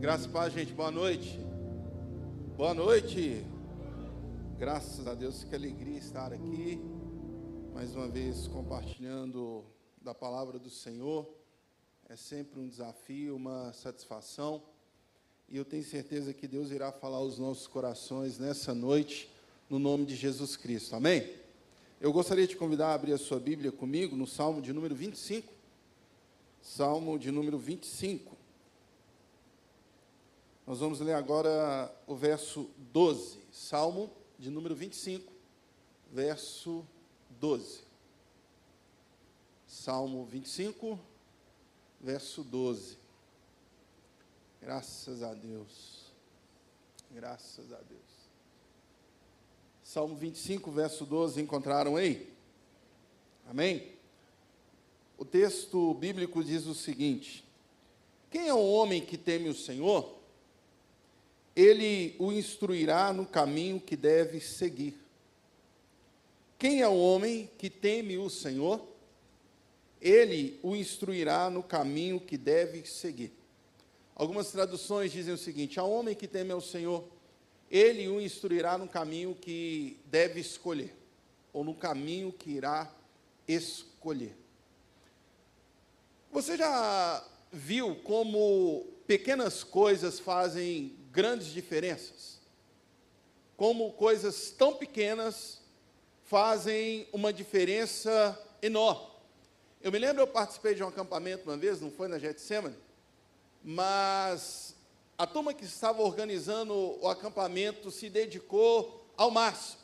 Graças a paz, gente. Boa noite. Boa noite. Graças a Deus, que alegria estar aqui, mais uma vez compartilhando da palavra do Senhor. É sempre um desafio, uma satisfação. E eu tenho certeza que Deus irá falar aos nossos corações nessa noite, no nome de Jesus Cristo. Amém? Eu gostaria de convidar a abrir a sua Bíblia comigo no Salmo de número 25. Salmo de número 25. Nós vamos ler agora o verso 12. Salmo de número 25, verso 12. Salmo 25, verso 12. Graças a Deus. Graças a Deus. Salmo 25, verso 12, encontraram aí? Amém? O texto bíblico diz o seguinte: Quem é o homem que teme o Senhor? Ele o instruirá no caminho que deve seguir. Quem é o homem que teme o Senhor? Ele o instruirá no caminho que deve seguir. Algumas traduções dizem o seguinte: ao homem que teme ao Senhor, ele o instruirá no caminho que deve escolher, ou no caminho que irá escolher. Você já viu como pequenas coisas fazem grandes diferenças. Como coisas tão pequenas fazem uma diferença enorme. Eu me lembro, eu participei de um acampamento uma vez, não foi na Getsemane, mas a turma que estava organizando o acampamento se dedicou ao máximo.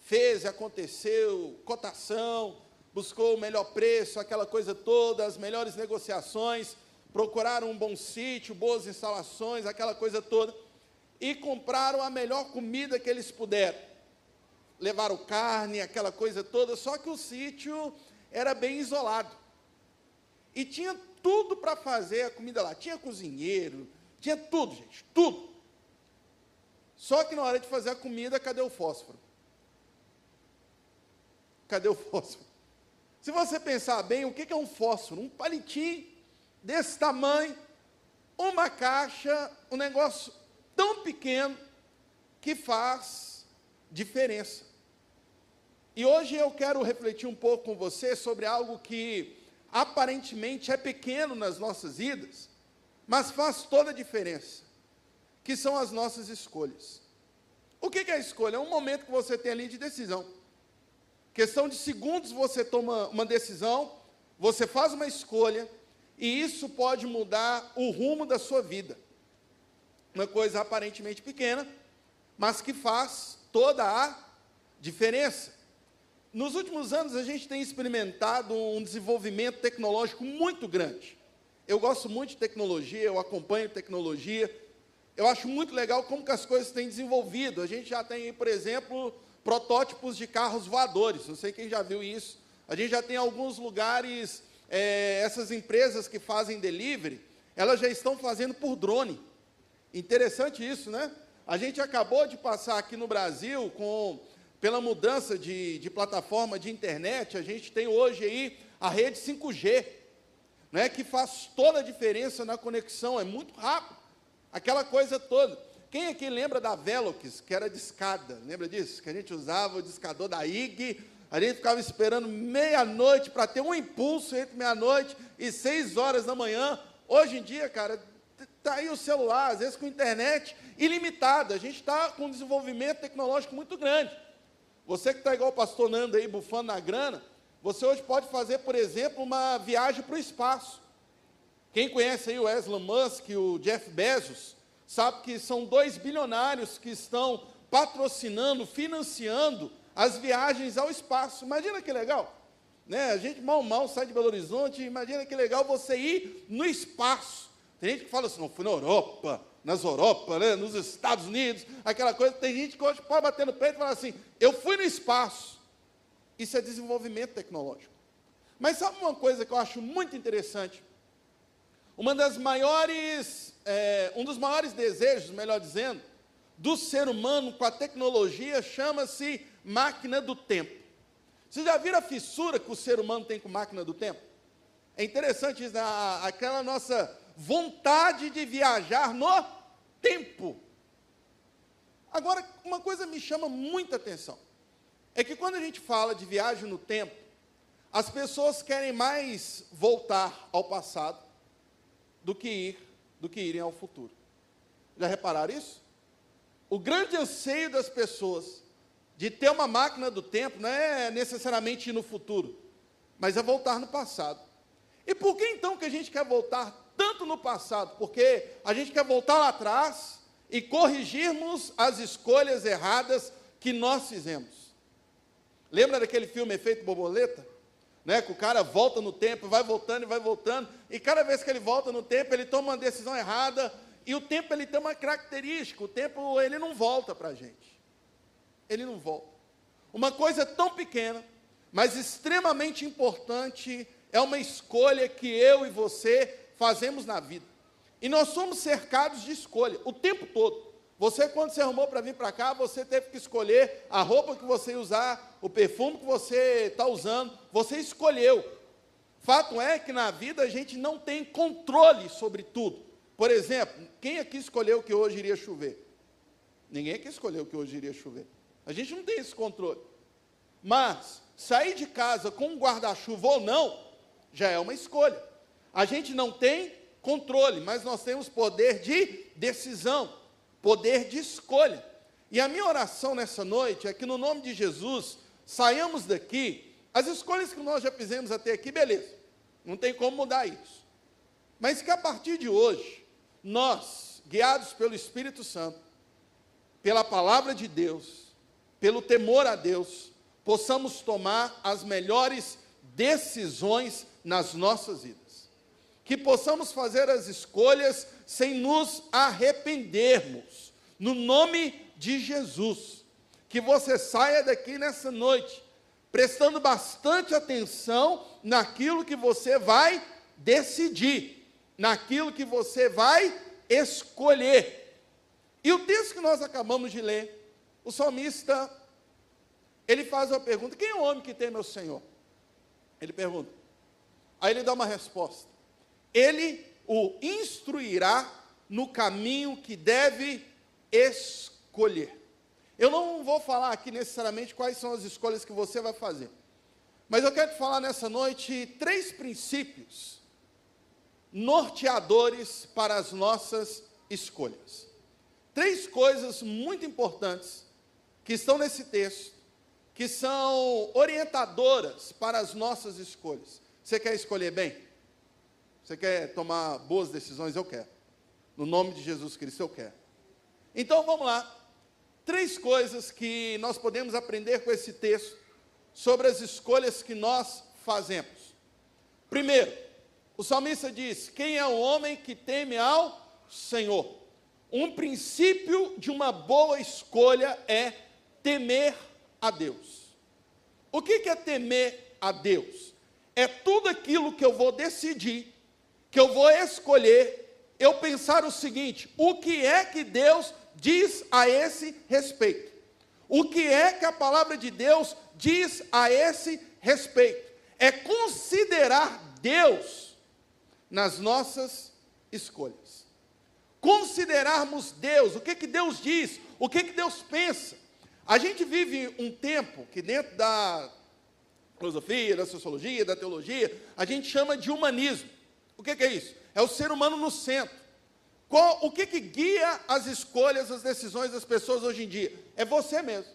Fez, aconteceu, cotação, buscou o melhor preço, aquela coisa toda, as melhores negociações, procuraram um bom sítio, boas instalações, aquela coisa toda e compraram a melhor comida que eles puderam. Levaram carne, aquela coisa toda, só que o sítio era bem isolado. E tinha tudo para fazer a comida lá. Tinha cozinheiro, tinha tudo, gente, tudo. Só que na hora de fazer a comida, cadê o fósforo? Cadê o fósforo? Se você pensar bem, o que é um fósforo? Um palitinho desse tamanho, uma caixa, um negócio tão pequeno que faz diferença. E hoje eu quero refletir um pouco com você sobre algo que aparentemente é pequeno nas nossas vidas, mas faz toda a diferença, que são as nossas escolhas. O que é a escolha? É um momento que você tem ali de decisão. Questão de segundos você toma uma decisão, você faz uma escolha, e isso pode mudar o rumo da sua vida uma coisa aparentemente pequena, mas que faz toda a diferença. Nos últimos anos, a gente tem experimentado um desenvolvimento tecnológico muito grande. Eu gosto muito de tecnologia, eu acompanho tecnologia. Eu acho muito legal como que as coisas têm desenvolvido. A gente já tem, por exemplo, protótipos de carros voadores. Não sei quem já viu isso. A gente já tem alguns lugares, é, essas empresas que fazem delivery, elas já estão fazendo por drone. Interessante isso, né? A gente acabou de passar aqui no Brasil com pela mudança de, de plataforma de internet, a gente tem hoje aí a rede 5G, né, que faz toda a diferença na conexão, é muito rápido, aquela coisa toda. Quem aqui lembra da Velox, que era de escada? Lembra disso? Que a gente usava o discador da IG, a gente ficava esperando meia-noite para ter um impulso entre meia-noite e seis horas da manhã. Hoje em dia, cara, Está aí o celular, às vezes com internet ilimitada. A gente está com um desenvolvimento tecnológico muito grande. Você que está igual o pastor Nando aí, bufando na grana, você hoje pode fazer, por exemplo, uma viagem para o espaço. Quem conhece aí o Elon Musk e o Jeff Bezos, sabe que são dois bilionários que estão patrocinando, financiando as viagens ao espaço. Imagina que legal. Né? A gente mal mal sai de Belo Horizonte, imagina que legal você ir no espaço. Tem gente que fala assim, não, fui na Europa, nas Europa, né, nos Estados Unidos, aquela coisa. Tem gente que hoje pode bater no peito e falar assim, eu fui no espaço. Isso é desenvolvimento tecnológico. Mas sabe uma coisa que eu acho muito interessante? Uma das maiores, é, um dos maiores desejos, melhor dizendo, do ser humano com a tecnologia chama-se máquina do tempo. Vocês já viram a fissura que o ser humano tem com máquina do tempo? É interessante isso, né? aquela nossa vontade de viajar no tempo. Agora, uma coisa me chama muita atenção. É que quando a gente fala de viagem no tempo, as pessoas querem mais voltar ao passado do que ir, do que irem ao futuro. Já repararam isso? O grande anseio das pessoas de ter uma máquina do tempo não é necessariamente ir no futuro, mas é voltar no passado. E por que então que a gente quer voltar tanto no passado? Porque a gente quer voltar lá atrás e corrigirmos as escolhas erradas que nós fizemos. Lembra daquele filme Efeito Borboleta? Né, que o cara volta no tempo, vai voltando e vai voltando, e cada vez que ele volta no tempo, ele toma uma decisão errada, e o tempo ele tem uma característica, o tempo ele não volta para a gente. Ele não volta. Uma coisa tão pequena, mas extremamente importante, é uma escolha que eu e você fazemos na vida. E nós somos cercados de escolha o tempo todo. Você, quando se arrumou para vir para cá, você teve que escolher a roupa que você ia usar, o perfume que você está usando, você escolheu. Fato é que na vida a gente não tem controle sobre tudo. Por exemplo, quem aqui escolheu que hoje iria chover? Ninguém aqui escolheu que hoje iria chover. A gente não tem esse controle. Mas sair de casa com um guarda-chuva ou não, já é uma escolha. A gente não tem controle, mas nós temos poder de decisão, poder de escolha. E a minha oração nessa noite é que, no nome de Jesus, saiamos daqui. As escolhas que nós já fizemos até aqui, beleza, não tem como mudar isso. Mas que a partir de hoje, nós, guiados pelo Espírito Santo, pela palavra de Deus, pelo temor a Deus, possamos tomar as melhores decisões nas nossas vidas. Que possamos fazer as escolhas sem nos arrependermos, no nome de Jesus. Que você saia daqui nessa noite, prestando bastante atenção naquilo que você vai decidir naquilo que você vai escolher. E o texto que nós acabamos de ler, o salmista, ele faz uma pergunta: quem é o homem que tem meu Senhor? Ele pergunta. Aí ele dá uma resposta. Ele o instruirá no caminho que deve escolher. Eu não vou falar aqui necessariamente quais são as escolhas que você vai fazer. Mas eu quero te falar nessa noite três princípios norteadores para as nossas escolhas. Três coisas muito importantes que estão nesse texto, que são orientadoras para as nossas escolhas. Você quer escolher bem? Você quer tomar boas decisões? Eu quero. No nome de Jesus Cristo, eu quero. Então vamos lá. Três coisas que nós podemos aprender com esse texto sobre as escolhas que nós fazemos. Primeiro, o salmista diz: Quem é o homem que teme ao Senhor? Um princípio de uma boa escolha é temer a Deus. O que é temer a Deus? É tudo aquilo que eu vou decidir, que eu vou escolher, eu pensar o seguinte: o que é que Deus diz a esse respeito? O que é que a palavra de Deus diz a esse respeito? É considerar Deus nas nossas escolhas. Considerarmos Deus, o que, que Deus diz, o que, que Deus pensa. A gente vive um tempo que, dentro da filosofia, da sociologia, da teologia, a gente chama de humanismo. O que, que é isso? É o ser humano no centro. Qual, o que, que guia as escolhas, as decisões das pessoas hoje em dia? É você mesmo.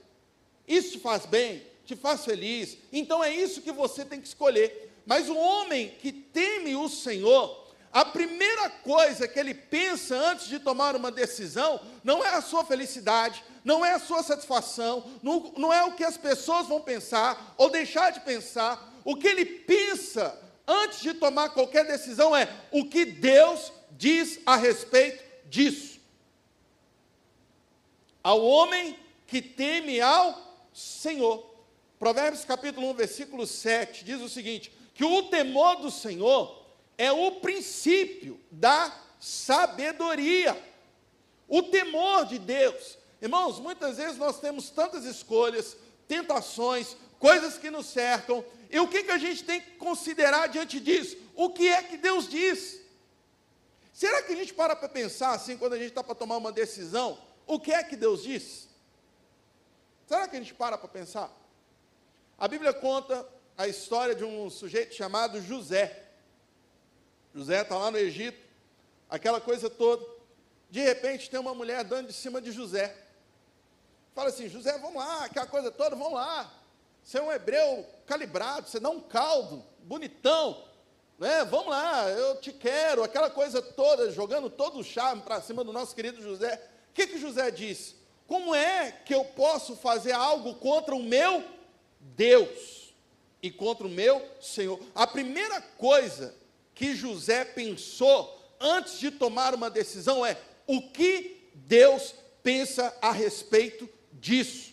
Isso faz bem, te faz feliz. Então é isso que você tem que escolher. Mas o homem que teme o Senhor, a primeira coisa que ele pensa antes de tomar uma decisão não é a sua felicidade, não é a sua satisfação, não, não é o que as pessoas vão pensar ou deixar de pensar. O que ele pensa antes de tomar qualquer decisão é o que Deus diz a respeito disso. Ao homem que teme ao Senhor. Provérbios capítulo 1, versículo 7 diz o seguinte: que o temor do Senhor é o princípio da sabedoria. O temor de Deus. Irmãos, muitas vezes nós temos tantas escolhas, tentações, coisas que nos cercam, e o que, que a gente tem que considerar diante disso? O que é que Deus diz? Será que a gente para para pensar assim, quando a gente está para tomar uma decisão, o que é que Deus diz? Será que a gente para para pensar? A Bíblia conta a história de um sujeito chamado José. José está lá no Egito, aquela coisa toda. De repente tem uma mulher dando de cima de José. Fala assim, José, vamos lá, aquela coisa toda, vamos lá. Você é um hebreu calibrado, você dá um caldo, bonitão. Né? Vamos lá, eu te quero, aquela coisa toda, jogando todo o charme para cima do nosso querido José. O que, que José disse? Como é que eu posso fazer algo contra o meu Deus e contra o meu Senhor? A primeira coisa que José pensou antes de tomar uma decisão é: o que Deus pensa a respeito disso?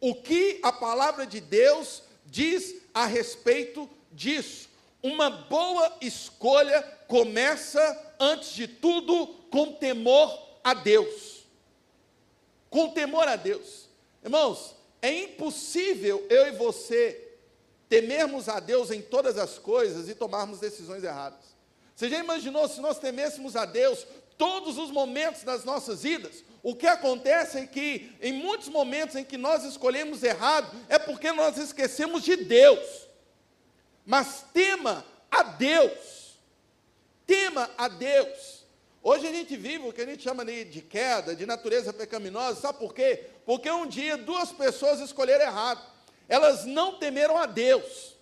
O que a palavra de Deus diz a respeito disso? Uma boa escolha começa, antes de tudo, com temor a Deus. Com temor a Deus. Irmãos, é impossível eu e você temermos a Deus em todas as coisas e tomarmos decisões erradas. Você já imaginou se nós temêssemos a Deus todos os momentos das nossas vidas? O que acontece é que, em muitos momentos em que nós escolhemos errado, é porque nós esquecemos de Deus. Mas tema a Deus. Tema a Deus. Hoje a gente vive o que a gente chama de queda, de natureza pecaminosa, sabe por quê? Porque um dia duas pessoas escolheram errado elas não temeram a Deus,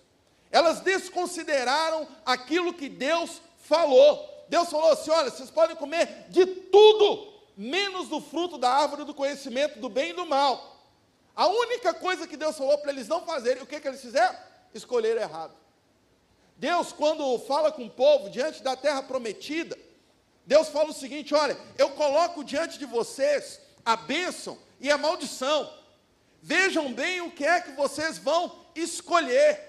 elas desconsideraram aquilo que Deus falou. Deus falou assim: olha, vocês podem comer de tudo, menos do fruto da árvore do conhecimento do bem e do mal. A única coisa que Deus falou para eles não fazerem, o que, que eles fizeram? Escolheram errado. Deus, quando fala com o povo diante da terra prometida, Deus fala o seguinte: olha, eu coloco diante de vocês a bênção e a maldição. Vejam bem o que é que vocês vão escolher.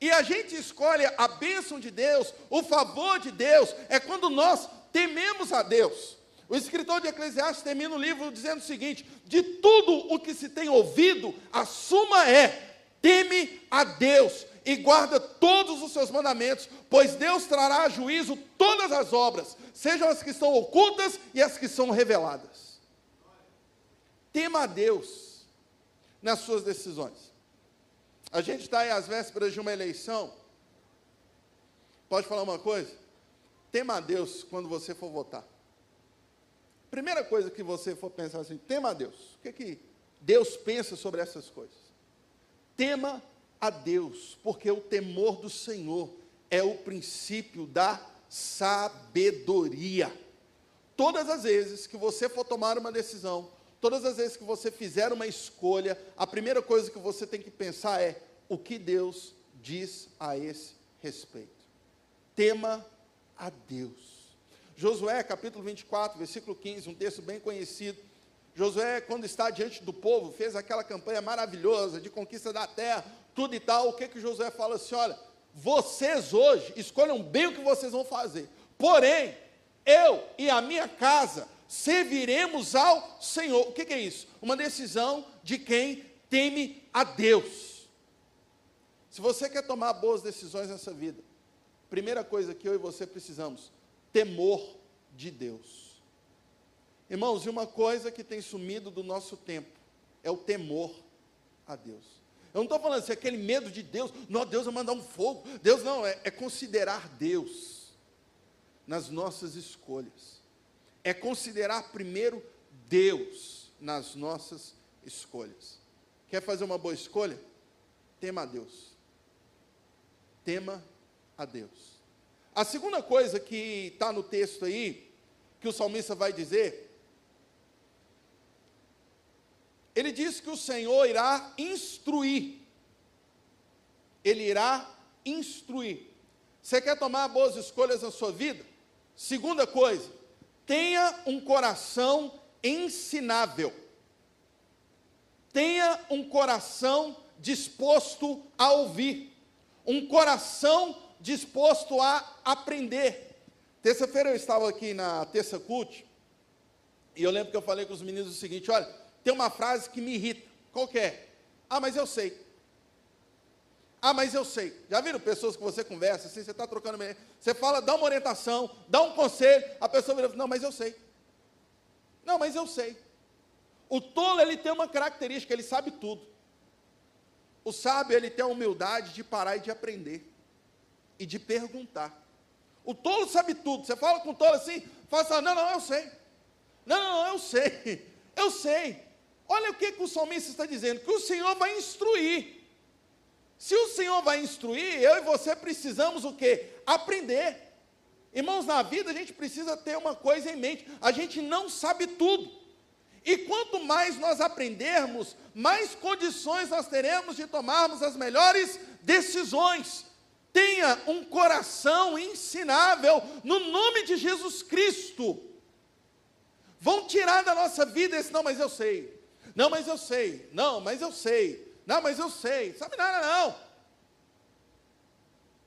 E a gente escolhe a bênção de Deus, o favor de Deus, é quando nós tememos a Deus. O escritor de Eclesiastes termina o livro dizendo o seguinte: de tudo o que se tem ouvido, a suma é: teme a Deus e guarda todos os seus mandamentos, pois Deus trará a juízo todas as obras, sejam as que estão ocultas e as que são reveladas. Tema a Deus nas suas decisões. A gente está aí às vésperas de uma eleição. Pode falar uma coisa? Tema a Deus quando você for votar. Primeira coisa que você for pensar assim, tema a Deus. O que, é que Deus pensa sobre essas coisas? Tema a Deus, porque o temor do Senhor é o princípio da sabedoria. Todas as vezes que você for tomar uma decisão, Todas as vezes que você fizer uma escolha, a primeira coisa que você tem que pensar é: o que Deus diz a esse respeito? Tema a Deus. Josué, capítulo 24, versículo 15, um texto bem conhecido. Josué, quando está diante do povo, fez aquela campanha maravilhosa de conquista da terra, tudo e tal. O que que Josué fala assim? Olha, vocês hoje escolham bem o que vocês vão fazer. Porém, eu e a minha casa serviremos ao Senhor. O que, que é isso? Uma decisão de quem teme a Deus. Se você quer tomar boas decisões nessa vida, primeira coisa que eu e você precisamos, temor de Deus. Irmãos, e uma coisa que tem sumido do nosso tempo é o temor a Deus. Eu não estou falando assim, aquele medo de Deus, não, Deus vai mandar um fogo. Deus não, é, é considerar Deus nas nossas escolhas é considerar primeiro Deus nas nossas escolhas. Quer fazer uma boa escolha? Tema a Deus. Tema a Deus. A segunda coisa que está no texto aí, que o salmista vai dizer, ele diz que o Senhor irá instruir. Ele irá instruir. Você quer tomar boas escolhas na sua vida? Segunda coisa, Tenha um coração ensinável. Tenha um coração disposto a ouvir. Um coração disposto a aprender. Terça-feira eu estava aqui na terça cult, e eu lembro que eu falei com os meninos o seguinte: olha, tem uma frase que me irrita. Qual que é? Ah, mas eu sei. Ah, mas eu sei. Já viram pessoas que você conversa, assim, você está trocando, você fala, dá uma orientação, dá um conselho, a pessoa vira, não, mas eu sei. Não, mas eu sei. O tolo, ele tem uma característica, ele sabe tudo. O sábio, ele tem a humildade de parar e de aprender. E de perguntar. O tolo sabe tudo. Você fala com o tolo assim, fala assim, não, não, eu sei. Não, não, eu sei. Eu sei. Olha o que, que o salmista está dizendo, que o Senhor vai instruir. Se o Senhor vai instruir, eu e você precisamos o quê? Aprender. Irmãos, na vida a gente precisa ter uma coisa em mente: a gente não sabe tudo. E quanto mais nós aprendermos, mais condições nós teremos de tomarmos as melhores decisões. Tenha um coração ensinável no nome de Jesus Cristo. Vão tirar da nossa vida esse, não, mas eu sei. Não, mas eu sei. Não, mas eu sei. Não, mas eu sei. Sabe nada não.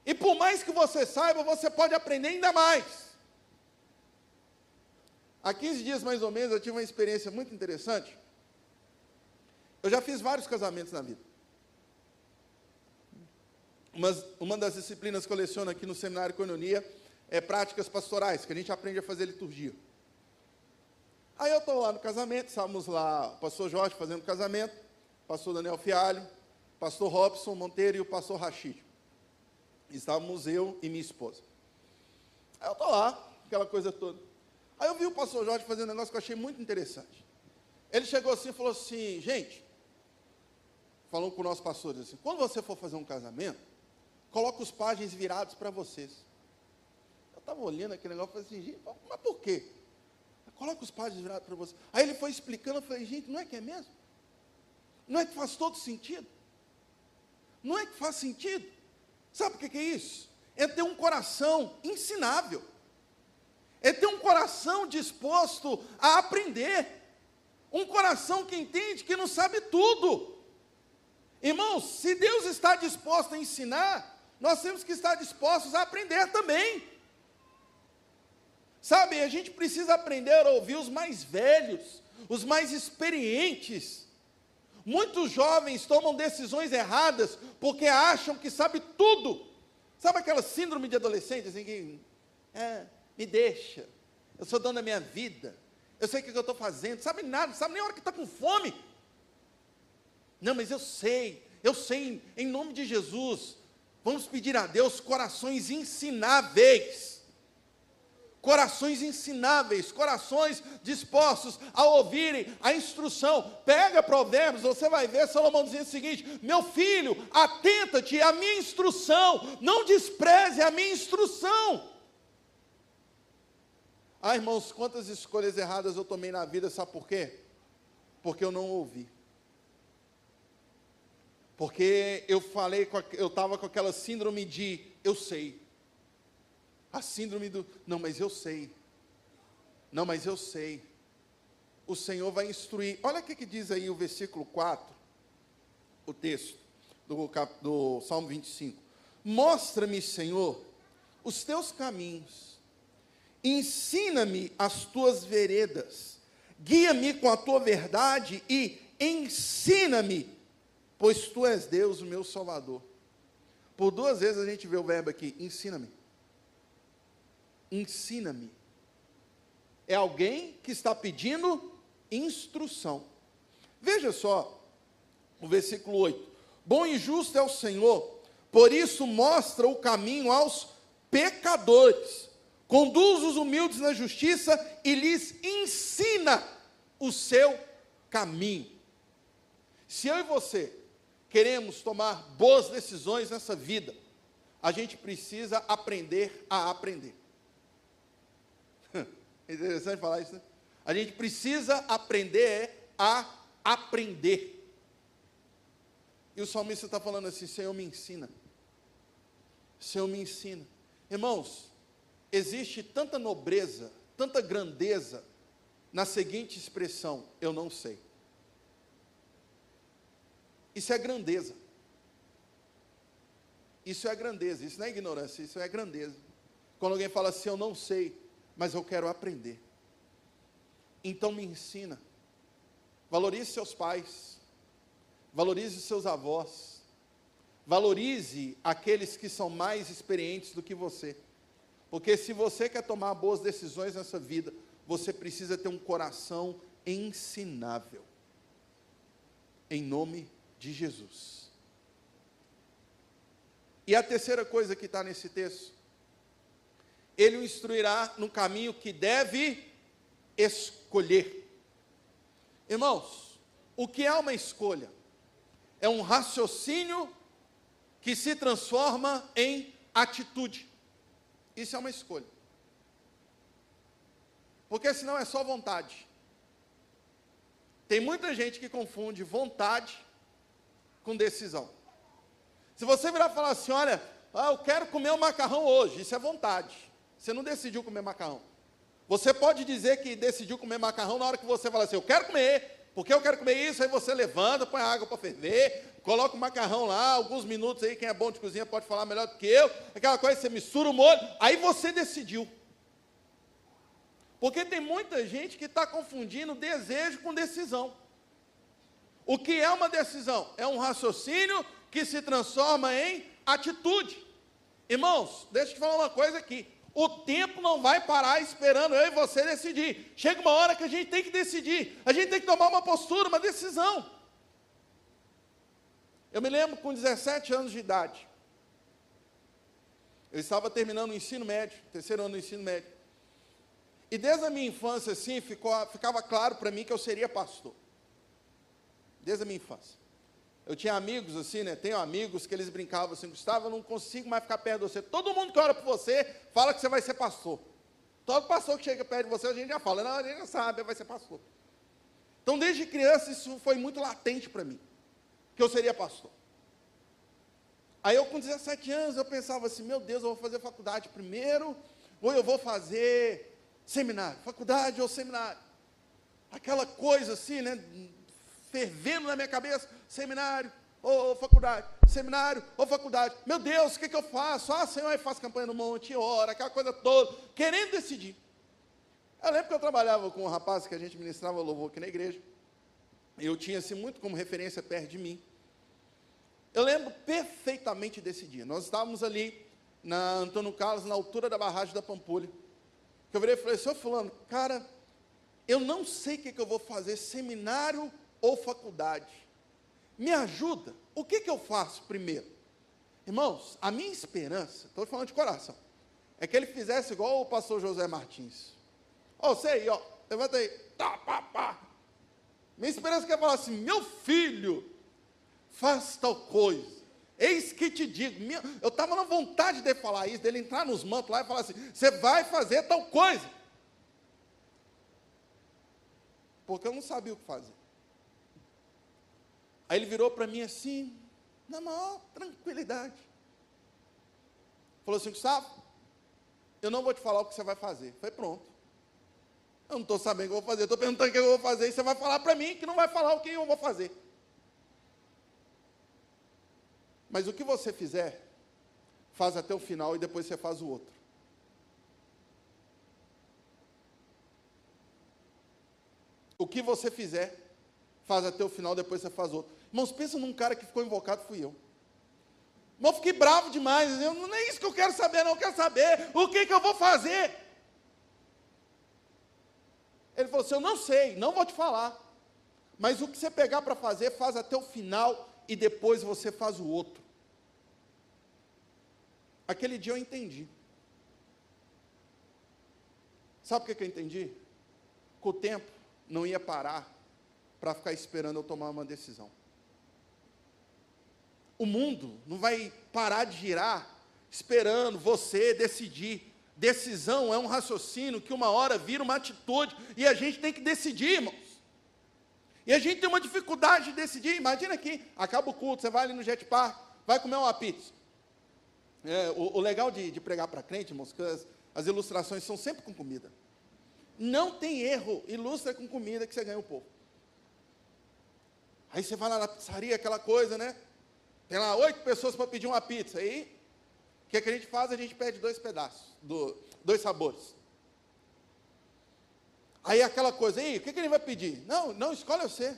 E por mais que você saiba, você pode aprender ainda mais. Há 15 dias mais ou menos eu tive uma experiência muito interessante. Eu já fiz vários casamentos na vida. Uma, uma das disciplinas que eu leciono aqui no seminário Coinonia é práticas pastorais, que a gente aprende a fazer liturgia. Aí eu estou lá no casamento, estávamos lá, o pastor Jorge fazendo casamento, pastor Daniel Fialho, pastor Robson Monteiro e o pastor Rachid. Estávamos eu e minha esposa. Aí eu estou lá, aquela coisa toda. Aí eu vi o pastor Jorge fazendo um negócio que eu achei muito interessante. Ele chegou assim e falou assim, gente, falou com o nosso pastor, assim, quando você for fazer um casamento, coloca os páginas virados para vocês. Eu estava olhando aquele negócio e falei assim, gente, mas por quê? Coloca os páginas virados para vocês. Aí ele foi explicando, eu falei, gente, não é que é mesmo? Não é que faz todo sentido? Não é que faz sentido? Sabe o que é isso? É ter um coração ensinável. É ter um coração disposto a aprender. Um coração que entende que não sabe tudo. Irmãos, se Deus está disposto a ensinar, nós temos que estar dispostos a aprender também. Sabe, a gente precisa aprender a ouvir os mais velhos, os mais experientes Muitos jovens tomam decisões erradas porque acham que sabe tudo. Sabe aquela síndrome de adolescente, assim, que é, me deixa, eu sou dono da minha vida, eu sei o que eu estou fazendo, sabe nada, sabe nem a hora que está com fome. Não, mas eu sei, eu sei, em nome de Jesus, vamos pedir a Deus corações ensináveis corações ensináveis, corações dispostos a ouvirem a instrução. Pega Provérbios, você vai ver Salomão dizendo o seguinte: Meu filho, atenta-te à minha instrução, não despreze a minha instrução. Ah, irmãos, quantas escolhas erradas eu tomei na vida, sabe por quê? Porque eu não ouvi. Porque eu falei, eu estava com aquela síndrome de eu sei. A síndrome do, não, mas eu sei. Não, mas eu sei. O Senhor vai instruir. Olha o que, que diz aí o versículo 4, o texto do, do Salmo 25. Mostra-me, Senhor, os teus caminhos. Ensina-me as tuas veredas. Guia-me com a tua verdade e ensina-me, pois tu és Deus, o meu Salvador. Por duas vezes a gente vê o verbo aqui, ensina-me ensina-me. É alguém que está pedindo instrução. Veja só o versículo 8: Bom e justo é o Senhor, por isso mostra o caminho aos pecadores, conduz os humildes na justiça e lhes ensina o seu caminho. Se eu e você queremos tomar boas decisões nessa vida, a gente precisa aprender a aprender. É interessante falar isso, né? A gente precisa aprender a aprender. E o salmista está falando assim: Senhor, me ensina. Senhor, me ensina. Irmãos, existe tanta nobreza, tanta grandeza na seguinte expressão: eu não sei. Isso é grandeza. Isso é grandeza, isso não é ignorância, isso é grandeza. Quando alguém fala assim, eu não sei, mas eu quero aprender. Então me ensina. Valorize seus pais, valorize seus avós, Valorize aqueles que são mais experientes do que você. Porque se você quer tomar boas decisões nessa vida, você precisa ter um coração ensinável. Em nome de Jesus. E a terceira coisa que está nesse texto, ele o instruirá no caminho que deve escolher. Irmãos, o que é uma escolha? É um raciocínio que se transforma em atitude. Isso é uma escolha. Porque senão é só vontade. Tem muita gente que confunde vontade com decisão. Se você virar e falar assim, olha, ah, eu quero comer um macarrão hoje, isso é vontade. Você não decidiu comer macarrão. Você pode dizer que decidiu comer macarrão na hora que você fala assim, eu quero comer, porque eu quero comer isso, aí você levanta, põe a água para ferver, coloca o macarrão lá, alguns minutos aí, quem é bom de cozinha pode falar melhor do que eu, aquela coisa, você mistura o molho, aí você decidiu. Porque tem muita gente que está confundindo desejo com decisão. O que é uma decisão? É um raciocínio que se transforma em atitude. Irmãos, deixa eu te falar uma coisa aqui. O tempo não vai parar esperando eu e você decidir. Chega uma hora que a gente tem que decidir. A gente tem que tomar uma postura, uma decisão. Eu me lembro com 17 anos de idade. Eu estava terminando o ensino médio, terceiro ano do ensino médio. E desde a minha infância, assim, ficou, ficava claro para mim que eu seria pastor. Desde a minha infância. Eu tinha amigos assim, né? Tenho amigos que eles brincavam assim, Gustavo, eu não consigo mais ficar perto de você. Todo mundo que ora por você fala que você vai ser pastor. Todo pastor que chega perto de você, a gente já fala, não, a gente já sabe, vai ser pastor. Então, desde criança, isso foi muito latente para mim, que eu seria pastor. Aí eu, com 17 anos, eu pensava assim, meu Deus, eu vou fazer faculdade primeiro, ou eu vou fazer seminário, faculdade ou seminário. Aquela coisa assim, né? Fervendo na minha cabeça, seminário ou, faculdade, seminário ou faculdade. Meu Deus, o que, que eu faço? Ah, Senhor, eu faço campanha no monte, ora, aquela coisa toda, querendo decidir. Eu lembro que eu trabalhava com um rapaz que a gente ministrava louvor aqui na igreja. Eu tinha assim muito como referência perto de mim. Eu lembro perfeitamente desse dia. Nós estávamos ali na Antônio Carlos, na altura da barragem da Pampulha. Que eu virei e falei, senhor fulano, cara, eu não sei o que, que eu vou fazer, seminário ou faculdade. Me ajuda. O que, que eu faço primeiro? Irmãos, a minha esperança, estou falando de coração, é que ele fizesse igual o pastor José Martins. Ó, oh, você aí, ó, levanta aí. Tá, pá, pá. Minha esperança é que ele falasse assim, meu filho, faz tal coisa. Eis que te digo, minha, eu estava na vontade de falar isso, dele entrar nos mantos lá e falar assim: você vai fazer tal coisa. Porque eu não sabia o que fazer. Aí ele virou para mim assim, na maior tranquilidade. Falou assim, Gustavo, eu não vou te falar o que você vai fazer. Foi pronto. Eu não estou sabendo o que eu vou fazer, estou perguntando o que eu vou fazer, e você vai falar para mim que não vai falar o que eu vou fazer. Mas o que você fizer, faz até o final e depois você faz o outro. O que você fizer, faz até o final, depois você faz outro. Irmãos, pensa num cara que ficou invocado, fui eu. Mas eu fiquei bravo demais. Eu, não é isso que eu quero saber, não. Eu quero saber o que, que eu vou fazer. Ele falou assim: Eu não sei, não vou te falar. Mas o que você pegar para fazer, faz até o final e depois você faz o outro. Aquele dia eu entendi. Sabe o que, que eu entendi? Com o tempo não ia parar para ficar esperando eu tomar uma decisão. O mundo não vai parar de girar esperando você decidir. Decisão é um raciocínio que uma hora vira uma atitude e a gente tem que decidir, irmãos. E a gente tem uma dificuldade de decidir. Imagina aqui, acaba o culto, você vai ali no jet park, vai comer uma pizza. É, o, o, legal de, de pregar para crente, irmãos, que as, as ilustrações são sempre com comida. Não tem erro, ilustra com comida que você ganha um pouco. Aí você vai lá na pizzaria, aquela coisa, né? Tem lá oito pessoas para pedir uma pizza. Aí, o que, é que a gente faz? A gente pede dois pedaços, do, dois sabores. Aí aquela coisa, aí, o que, que ele vai pedir? Não, não, escolhe você.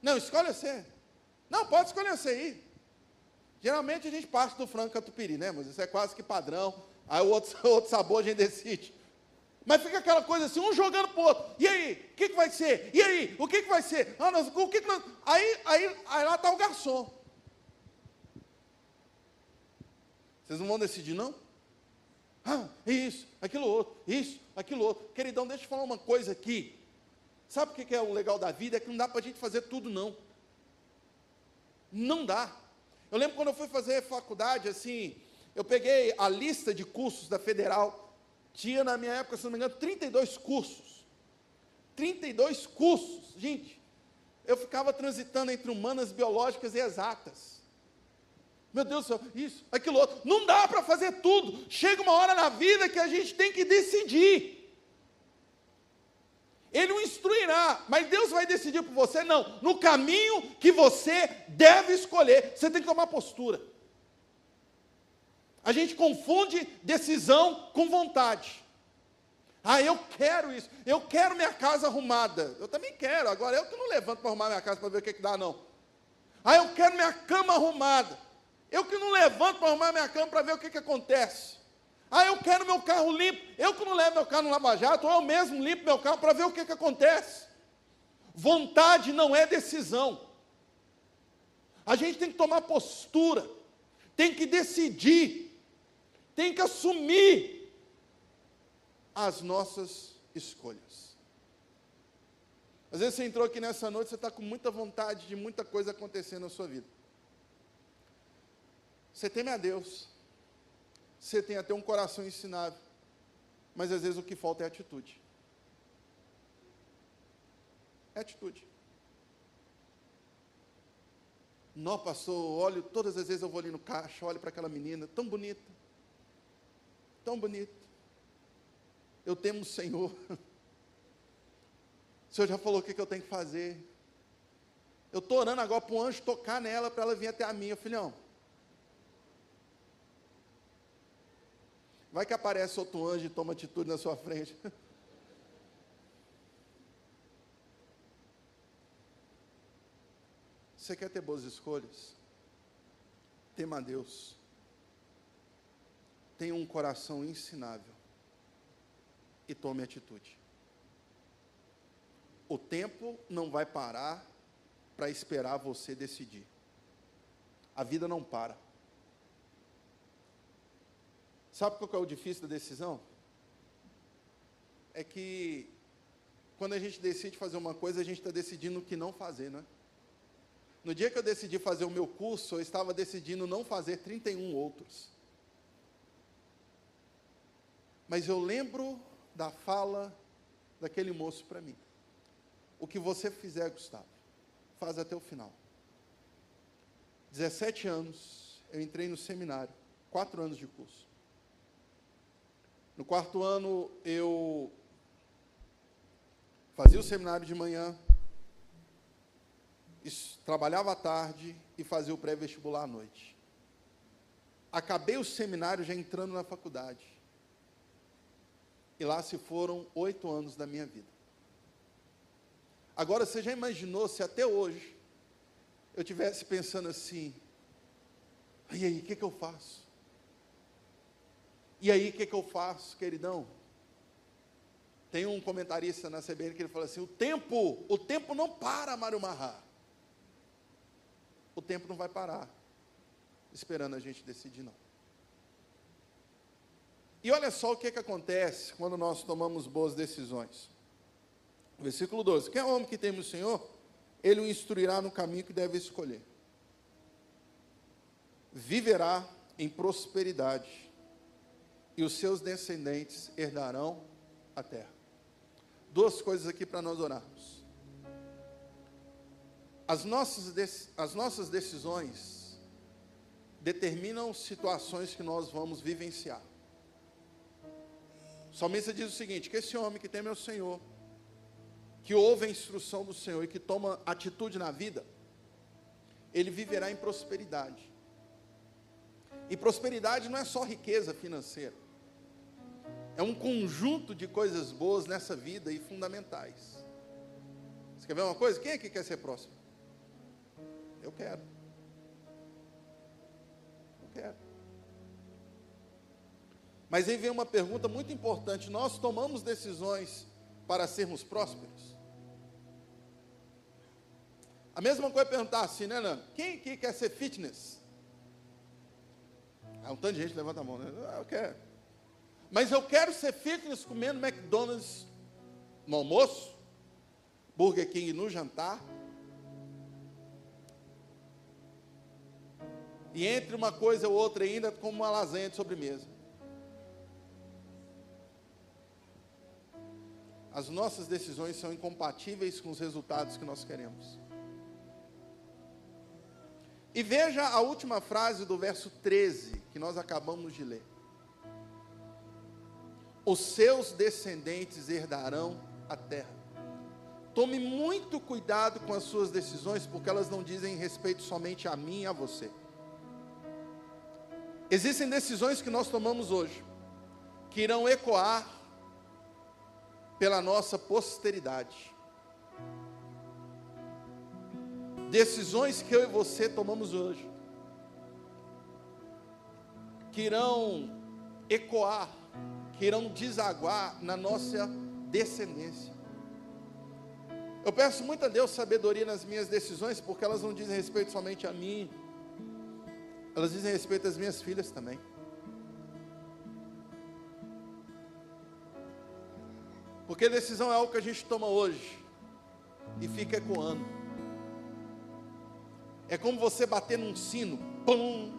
Não, escolhe você. Não, pode escolher você aí. Geralmente a gente parte do frango catupiry, né? Mas isso é quase que padrão. Aí o outro, outro sabor a gente decide. Mas fica aquela coisa assim, um jogando para o outro. E aí, o que, que vai ser? E aí, o que, que vai ser? Ah, nós, o que, que aí, aí, aí lá está o garçom. Vocês não vão decidir, não? Ah, isso, aquilo outro, isso, aquilo outro. Queridão, deixa eu falar uma coisa aqui. Sabe o que é o legal da vida? É que não dá para a gente fazer tudo, não. Não dá. Eu lembro quando eu fui fazer faculdade, assim, eu peguei a lista de cursos da Federal, tinha na minha época, se não me engano, 32 cursos. 32 cursos, gente. Eu ficava transitando entre humanas, biológicas e exatas. Meu Deus do céu, isso, aquilo outro. Não dá para fazer tudo. Chega uma hora na vida que a gente tem que decidir. Ele o instruirá, mas Deus vai decidir por você? Não. No caminho que você deve escolher, você tem que tomar postura. A gente confunde decisão com vontade. Ah, eu quero isso, eu quero minha casa arrumada. Eu também quero, agora eu que não levanto para arrumar minha casa para ver o que, que dá, não. Ah, eu quero minha cama arrumada. Eu que não levanto para arrumar minha cama para ver o que, que acontece. Ah, eu quero meu carro limpo. Eu que não levo meu carro no lava-jato, ou eu mesmo limpo meu carro para ver o que, que acontece. Vontade não é decisão. A gente tem que tomar postura, tem que decidir, tem que assumir as nossas escolhas. Às vezes você entrou aqui nessa noite, você está com muita vontade de muita coisa acontecendo na sua vida. Você teme a Deus, você tem até um coração ensinável, mas às vezes o que falta é atitude. É atitude. Não, pastor, olho, todas as vezes eu vou ali no caixa, olho para aquela menina, tão bonita, tão bonita. Eu temo o Senhor. O Senhor já falou o que, que eu tenho que fazer. Eu estou orando agora para o anjo tocar nela, para ela vir até a mim, filhão. Vai que aparece outro anjo e toma atitude na sua frente. Você quer ter boas escolhas? Tema a Deus. Tenha um coração ensinável. E tome atitude. O tempo não vai parar para esperar você decidir. A vida não para. Sabe qual é o difícil da decisão? É que quando a gente decide fazer uma coisa, a gente está decidindo o que não fazer, né? No dia que eu decidi fazer o meu curso, eu estava decidindo não fazer 31 outros. Mas eu lembro da fala daquele moço para mim. O que você fizer, Gustavo, faz até o final. 17 anos, eu entrei no seminário, quatro anos de curso. No quarto ano, eu fazia o seminário de manhã, trabalhava à tarde e fazia o pré-vestibular à noite. Acabei o seminário já entrando na faculdade. E lá se foram oito anos da minha vida. Agora, você já imaginou se até hoje eu tivesse pensando assim: e aí, o que, que eu faço? E aí, o que, que eu faço, queridão? Tem um comentarista na CBN que ele fala assim: o tempo, o tempo não para, Mário Marra. O tempo não vai parar, esperando a gente decidir, não. E olha só o que, que acontece quando nós tomamos boas decisões. Versículo 12: Quem é o homem que teme o Senhor? Ele o instruirá no caminho que deve escolher. Viverá em prosperidade e os seus descendentes herdarão a terra. Duas coisas aqui para nós orarmos. As nossas, as nossas decisões determinam situações que nós vamos vivenciar. O salmista diz o seguinte: que esse homem que teme ao Senhor, que ouve a instrução do Senhor e que toma atitude na vida, ele viverá em prosperidade. E prosperidade não é só riqueza financeira é um conjunto de coisas boas nessa vida e fundamentais. Você quer ver uma coisa? Quem é que quer ser próximo? Eu quero. quero. Mas aí vem uma pergunta muito importante: nós tomamos decisões para sermos prósperos? A mesma coisa é perguntar assim, né, Nando? Quem aqui quer ser fitness? Ah, um tanto de gente levanta a mão, né? Ah, eu quero. Mas eu quero ser fitness comendo McDonald's no almoço, Burger King no jantar. E entre uma coisa ou outra ainda, como uma lasanha de sobremesa. As nossas decisões são incompatíveis com os resultados que nós queremos. E veja a última frase do verso 13, que nós acabamos de ler. Os seus descendentes herdarão a terra. Tome muito cuidado com as suas decisões, porque elas não dizem respeito somente a mim e a você. Existem decisões que nós tomamos hoje, que irão ecoar pela nossa posteridade. Decisões que eu e você tomamos hoje, que irão ecoar, que irão desaguar na nossa descendência. Eu peço muito a Deus sabedoria nas minhas decisões, porque elas não dizem respeito somente a mim, elas dizem respeito às minhas filhas também. Porque decisão é algo que a gente toma hoje e fica ecoando. É como você bater num sino, pum.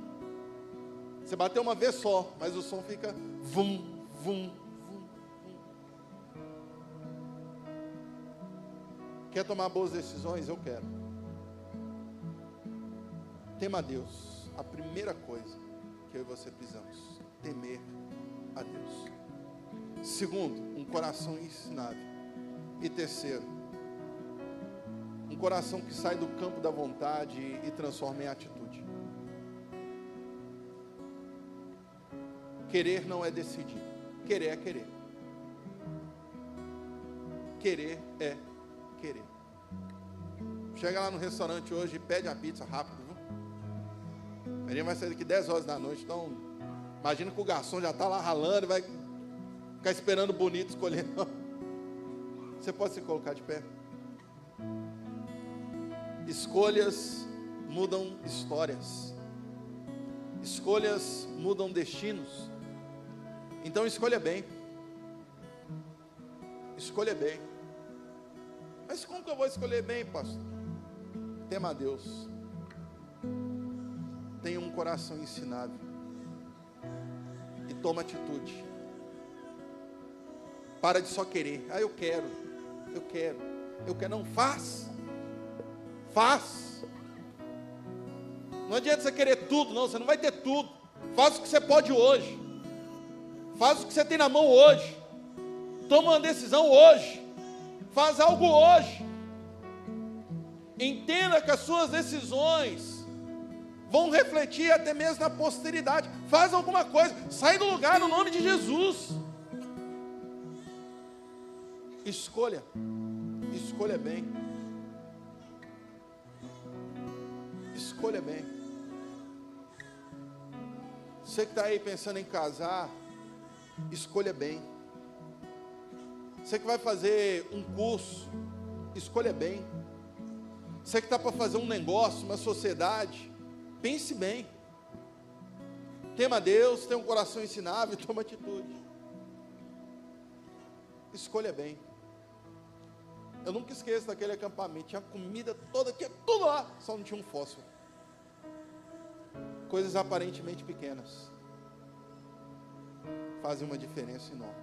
Você bateu uma vez só, mas o som fica vum, vum. Quer tomar boas decisões? Eu quero. Tema a Deus. A primeira coisa que eu e você precisamos: temer a Deus. Segundo, um coração ensinável. E terceiro, um coração que sai do campo da vontade e transforma em atitude. Querer não é decidir. Querer é querer. Querer é querer. Chega lá no restaurante hoje e pede a pizza rápido, viu? A gente vai sair daqui 10 horas da noite, então imagina que o garçom já está lá ralando e vai ficar esperando bonito escolhendo. Você pode se colocar de pé? Escolhas mudam histórias. Escolhas mudam destinos. Então escolha bem. Escolha bem. Mas como que eu vou escolher bem, pastor? Tema a Deus. Tenha um coração ensinável. E toma atitude. Para de só querer. Ah, eu quero. Eu quero. Eu quero. Não faz. Faz. Não adianta você querer tudo, não, você não vai ter tudo. Faz o que você pode hoje. Faz o que você tem na mão hoje. Toma uma decisão hoje. Faz algo hoje. Entenda que as suas decisões vão refletir até mesmo na posteridade. Faz alguma coisa. Sai do lugar no nome de Jesus. Escolha. Escolha bem. escolha bem. Você que está aí pensando em casar, escolha bem. Você que vai fazer um curso, escolha bem. Você que está para fazer um negócio, uma sociedade, pense bem. Tema Deus, tenha um coração ensinável, toma atitude. Escolha bem. Eu nunca esqueço daquele acampamento. Tinha comida toda, tinha tudo lá, só não tinha um fósforo coisas aparentemente pequenas fazem uma diferença enorme.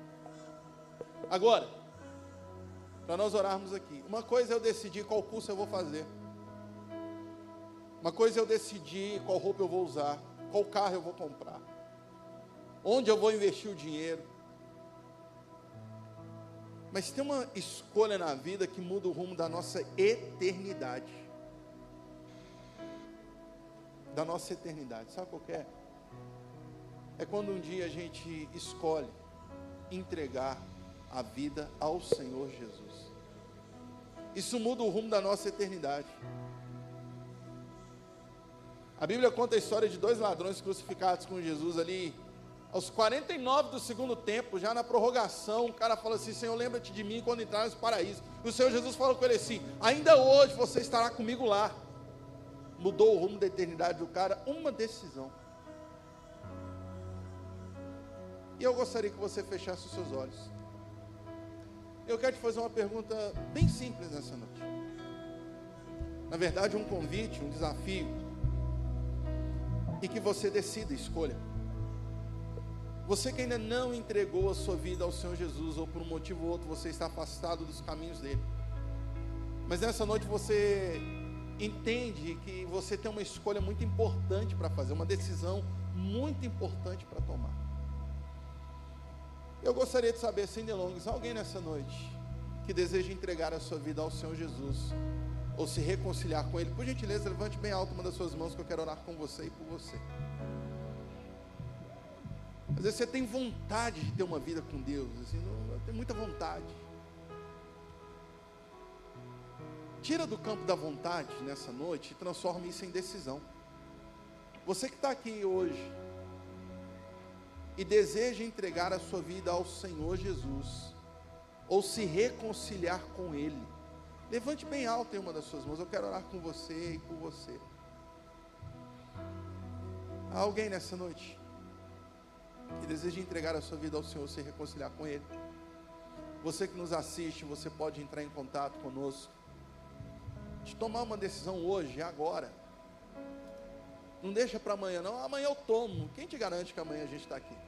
Agora, para nós orarmos aqui, uma coisa é eu decidir qual curso eu vou fazer. Uma coisa é eu decidir qual roupa eu vou usar, qual carro eu vou comprar, onde eu vou investir o dinheiro. Mas tem uma escolha na vida que muda o rumo da nossa eternidade da nossa eternidade. Sabe qual é? É quando um dia a gente escolhe entregar a vida ao Senhor Jesus. Isso muda o rumo da nossa eternidade. A Bíblia conta a história de dois ladrões crucificados com Jesus ali. Aos 49 do segundo tempo, já na prorrogação, o cara fala assim: Senhor, lembra-te de mim quando entrares no paraíso. E o Senhor Jesus falou com ele assim: Ainda hoje você estará comigo lá. Mudou o rumo da eternidade do cara, uma decisão. E eu gostaria que você fechasse os seus olhos. Eu quero te fazer uma pergunta bem simples nessa noite. Na verdade, um convite, um desafio. E que você decida, escolha. Você que ainda não entregou a sua vida ao Senhor Jesus, ou por um motivo ou outro você está afastado dos caminhos dele. Mas nessa noite você entende que você tem uma escolha muito importante para fazer, uma decisão muito importante para tomar. Eu gostaria de saber, sem delongas, alguém nessa noite que deseja entregar a sua vida ao Senhor Jesus ou se reconciliar com Ele, por gentileza, levante bem alto uma das suas mãos que eu quero orar com você e por você. Às vezes você tem vontade de ter uma vida com Deus, assim, não, tem muita vontade. Tira do campo da vontade nessa noite e transforma isso em decisão. Você que está aqui hoje e deseja entregar a sua vida ao Senhor Jesus, ou se reconciliar com Ele, levante bem alto em uma das suas mãos. Eu quero orar com você e por você. Há alguém nessa noite que deseja entregar a sua vida ao Senhor, se reconciliar com Ele. Você que nos assiste, você pode entrar em contato conosco. De tomar uma decisão hoje, agora. Não deixa para amanhã, não. Amanhã eu tomo. Quem te garante que amanhã a gente está aqui?